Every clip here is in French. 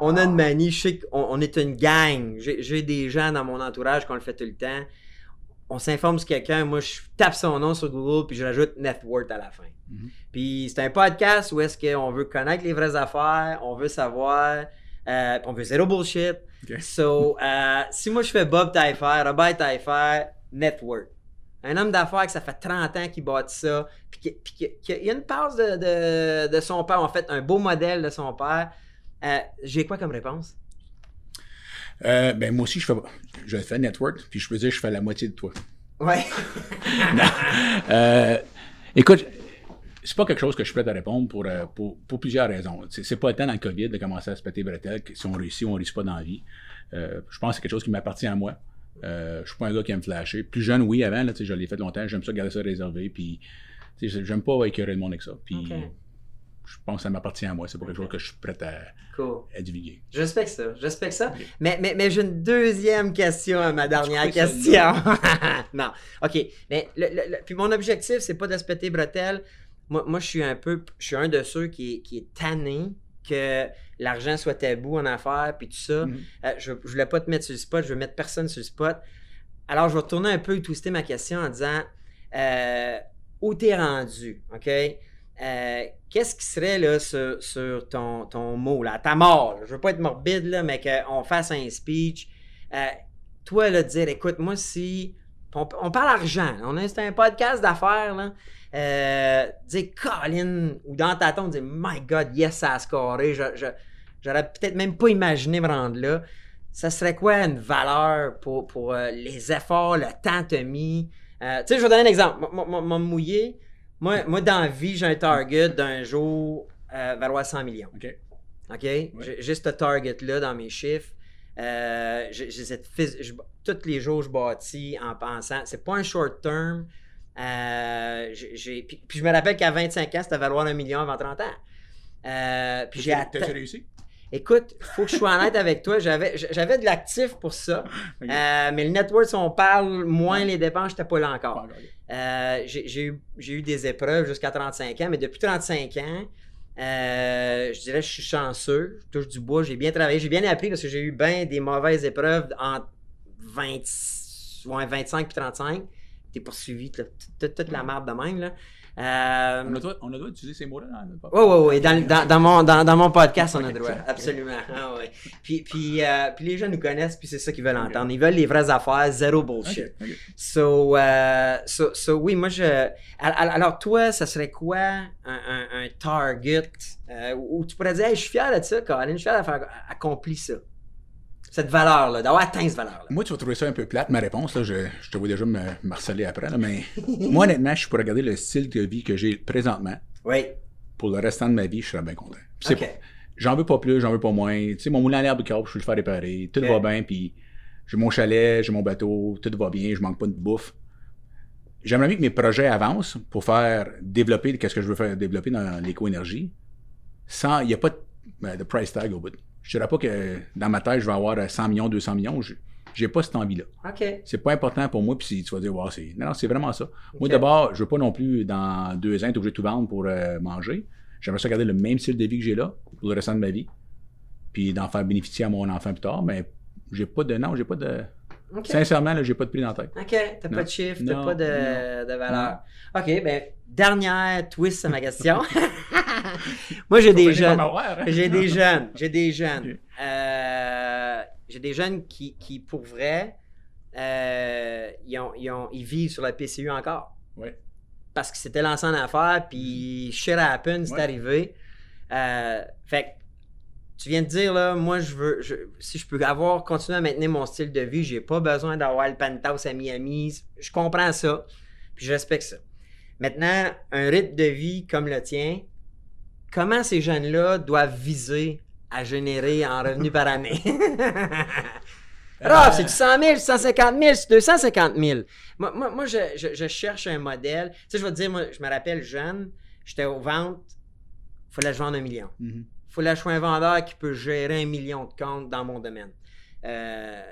on a une manie, je sais qu'on on est une gang. J'ai j'ai des gens dans mon entourage qu'on le fait tout le temps. On s'informe sur quelqu'un, moi je tape son nom sur Google puis je rajoute net worth à la fin. Mhm. Puis c'est un podcast où est-ce qu'on veut connaître les vraies affaires, on veut savoir, euh, on veut zéro bullshit. So, euh, si moi je fais Bob Taillefer, Robert Taillefer, net worth. Un homme d'affaires que ça fait 30 ans qu'il bâtit ça, puis qu'il y a une passe de, de, de son père, en fait, un beau modèle de son père. Euh, J'ai quoi comme réponse? Euh, ben, moi aussi, je fais, je fais network, puis je peux dire je fais la moitié de toi. Ouais. Euh, écoute, c'est pas quelque chose que je suis prêt à répondre pour, euh, pour, pour plusieurs raisons. C'est, pas le temps dans le COVID de commencer à se péter bretelles, si on réussit ou on réussit pas dans la vie. Euh, je pense que c'est quelque chose qui m'appartient à moi. Je suis pas un gars qui aime flasher. Plus jeune, oui, avant, là, je l'ai fait longtemps, j'aime ça garder ça réservé, puis j'aime pas écœurer le monde avec ça. Puis. Je pense que ça m'appartient à moi. C'est pas quelque chose que je suis prêt à, Cool. à divulguer. Je respecte ça. Je respecte ça. Mais, mais, mais j'ai une deuxième question à ma dernière question. non. OK. Mais le, le- le- puis mon objectif, c'est pas de se péter bretelles. Moi, moi je suis un peu. Je suis un de ceux qui, est- qui est tanné que l'argent soit tabou en affaires, puis tout ça. Mhm. Euh, je, je voulais pas te mettre sur le spot, je veux mettre personne sur le spot. Alors, je vais retourner un peu et twister ma question en disant euh, où t'es rendu, OK? Euh, Qu'est-ce qui serait là, sur, ton, ton mot, là, ta mort? là? Je veux pas être morbide, là, mais qu'on fasse un speech. Euh, toi, là, dire, écoute, moi, si. On, parle argent, on est, c'est un podcast d'affaires, là. Euh, dire Colin, ou dans ta tombe, dire My God, yes, ça a scoré. J'aurais peut-être même pas imaginé me rendre là. Ça serait quoi une valeur pour, pour les efforts, le temps que t'as mis? Euh, tu sais, je vais donner un exemple. Moi, moi, moi, dans la vie, j'ai un target d'un jour euh, valoir 100 millions. OK? OK? J'ai j'ai ce target-là dans mes chiffres. Euh, j'ai j'ai cette phys- je- tous les jours, je bâtis en pensant. C'est pas un short term. Euh, j'ai- puis, puis je me rappelle qu'à 25 ans, c'était valoir un million avant 30 ans. Euh, puis j'ai réussi? Écoute, faut que je sois honnête avec toi. J'avais, j'avais de l'actif pour ça. Euh, mais le network, si on parle moins les dépenses, j'étais pas là encore. Euh, j'ai, eu, j'ai eu des épreuves jusqu'à 35 ans, mais depuis 35 ans, euh, je dirais que je suis chanceux. Je touche du bois, j'ai bien travaillé, j'ai bien appris parce que j'ai eu bien des mauvaises épreuves entre 20, ouais, 25 et 35. T'es poursuivi, toute, toute la merde de même. Là. Euh, On a, le droit, on a le droit d'utiliser ces mots-là dans le podcast? oui, oui, oui. Dans, dans, dans mon, dans, dans mon podcast, on a le droit. Absolument. Ah, ouais. puis, puis, euh, puis les gens nous connaissent, puis c'est ça qu'ils veulent entendre. Ils veulent les vraies affaires, zéro bullshit. Ok, ok. So, euh, so, so, oui, moi, je. al- al- Alors, toi, ça serait quoi un, un- un target où tu pourrais dire, hey, je suis fier de ça, Colin, je suis fier d'avoir accompli ça? Cette valeur-là, d'avoir atteint cette valeur-là. Moi, tu vas trouver ça un peu plate, ma réponse. Là, je, je te vois déjà me harceler après. Là, mais moi, honnêtement, je suis pour regarder le style de vie que j'ai présentement. Oui. Pour le restant de ma vie, je serais bien content. Puis c'est OK. pas- J'en veux pas plus, j'en veux pas moins. Tu sais, mon moulin à l'herbe je peux le faire réparer. Tout va bien, puis j'ai mon chalet, j'ai mon bateau, tout va bien, je manque pas de bouffe. J'aimerais bien que mes projets avancent pour faire développer qu'est-ce que je veux faire développer dans l'éco-énergie. Sans, il n'y a pas de, ben, de price tag au bout. Je dirais pas que dans ma tête, je vais avoir 100 millions, 200 millions. Je- J'ai pas cette envie-là. OK. C'est pas important pour moi, puis si tu vas dire, wow, c'est. Non, non, c'est vraiment ça. Moi, d'abord, je veux pas non plus, dans deux ans, être obligé de tout vendre pour euh, manger. J'aimerais ça garder le même style de vie que j'ai là, pour le restant de ma vie. Puis d'en faire bénéficier à mon enfant plus tard, mais j'ai pas de. Non, j'ai pas de. Sincèrement, là, j'ai pas de prix dans la tête. OK, t'as Non. pas de chiffre, t'as Non, pas de, de valeur. OK, ben, dernière twist à ma question. Moi, j'ai des Faut jeunes. hein? J'ai des jeunes. J'ai des jeunes. Euh, j'ai des jeunes qui, qui pour vrai, euh, ils, ont, ils, ont- ils vivent sur la PCU encore. Ouais. Parce qu'ils s'étaient lancés en affaires, puis shit happen, c'est Ouais. arrivé. Euh, fait que, tu viens de dire, là, moi, je veux, je- si je peux avoir, continuer à maintenir mon style de vie, j'ai pas besoin d'avoir le penthouse à Miami. Je comprends ça, puis je respecte ça. Maintenant, un rythme de vie comme le tien, comment ces jeunes-là doivent viser à générer en revenus par année? Rob, c'est-tu 100 000, 150 000, c'est 250 000? Moi, moi, moi, je, je- je cherche un modèle. Tu sais, je vais te dire, moi, je me rappelle jeune, j'étais aux ventes, il fallait que je vende un million. Il fallait que je sois un vendeur qui peut gérer un million de comptes dans mon domaine. Euh,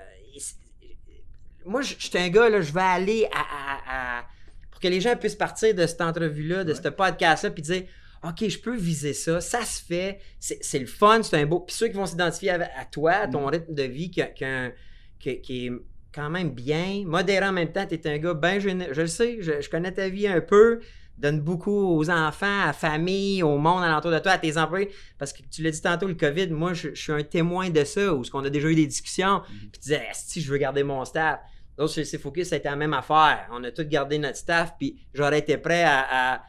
moi, suis un gars, là, je vais aller à, à- à- Pour que les gens puissent partir de cette entrevue-là, de Ouais. ce podcast-là, puis dire OK, je peux viser ça, ça se fait, c'est c'est le fun, c'est un beau. Puis ceux qui vont s'identifier à, à toi, à ton Mm. rythme de vie qui, qui, qui- qui est quand même bien, modéré en même temps, tu es un gars bien jeune, je le sais, je, je connais ta vie un peu, donne beaucoup aux enfants, à la famille, au monde alentour de toi, à tes employés, parce que tu l'as dit tantôt, le COVID, moi, je, je suis un témoin de ça, où ce qu'on a déjà eu des discussions, puis tu disais, si je veux garder mon staff. D'autres, chez C Focus, ça a été la même affaire. On a tous gardé notre staff, puis j'aurais été prêt à, à-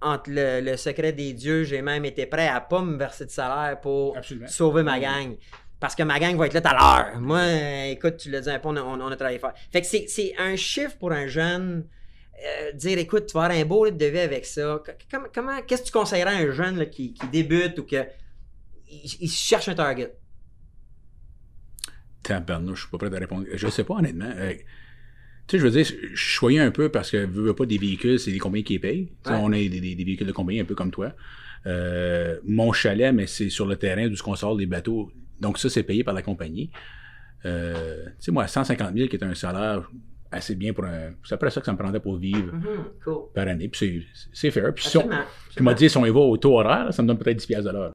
entre le, le secret des dieux, j'ai même été prêt à pas me verser de salaire pour Absolument. sauver ma gang. Parce que ma gang va être là tout à l'heure. Moi, écoute, tu l'as dit un peu, on a, on- on a travaillé fort. Fait que c'est- un chiffre pour un jeune. euh, dire, écoute, tu vas avoir un beau rythme de vie avec ça. Comment, comment- qu'est-ce que tu conseillerais à un jeune là, qui, qui débute ou que il, il cherche un target? Tabarnouche, je suis pas prêt à répondre. Je sais pas, honnêtement. Euh, tu sais, je veux dire, je je choyais un peu parce que, veux, veux pas, des véhicules, c'est des compagnies qui les payent. Ouais. On a des, des- des véhicules de compagnie un peu comme toi. Euh, mon chalet, mais c'est sur le terrain d'où on sort des bateaux. Donc ça, c'est payé par la compagnie. Euh, tu sais, moi, 150 000, qui est un salaire assez bien pour un... C'est après ça que ça me prendrait pour vivre Mhm, cool. par année. Puis c'est- fair. Puis si on, Absolument. puis m'a dit, si on y va au taux horaire, ça me donne peut-être 10 piastres de l'heure.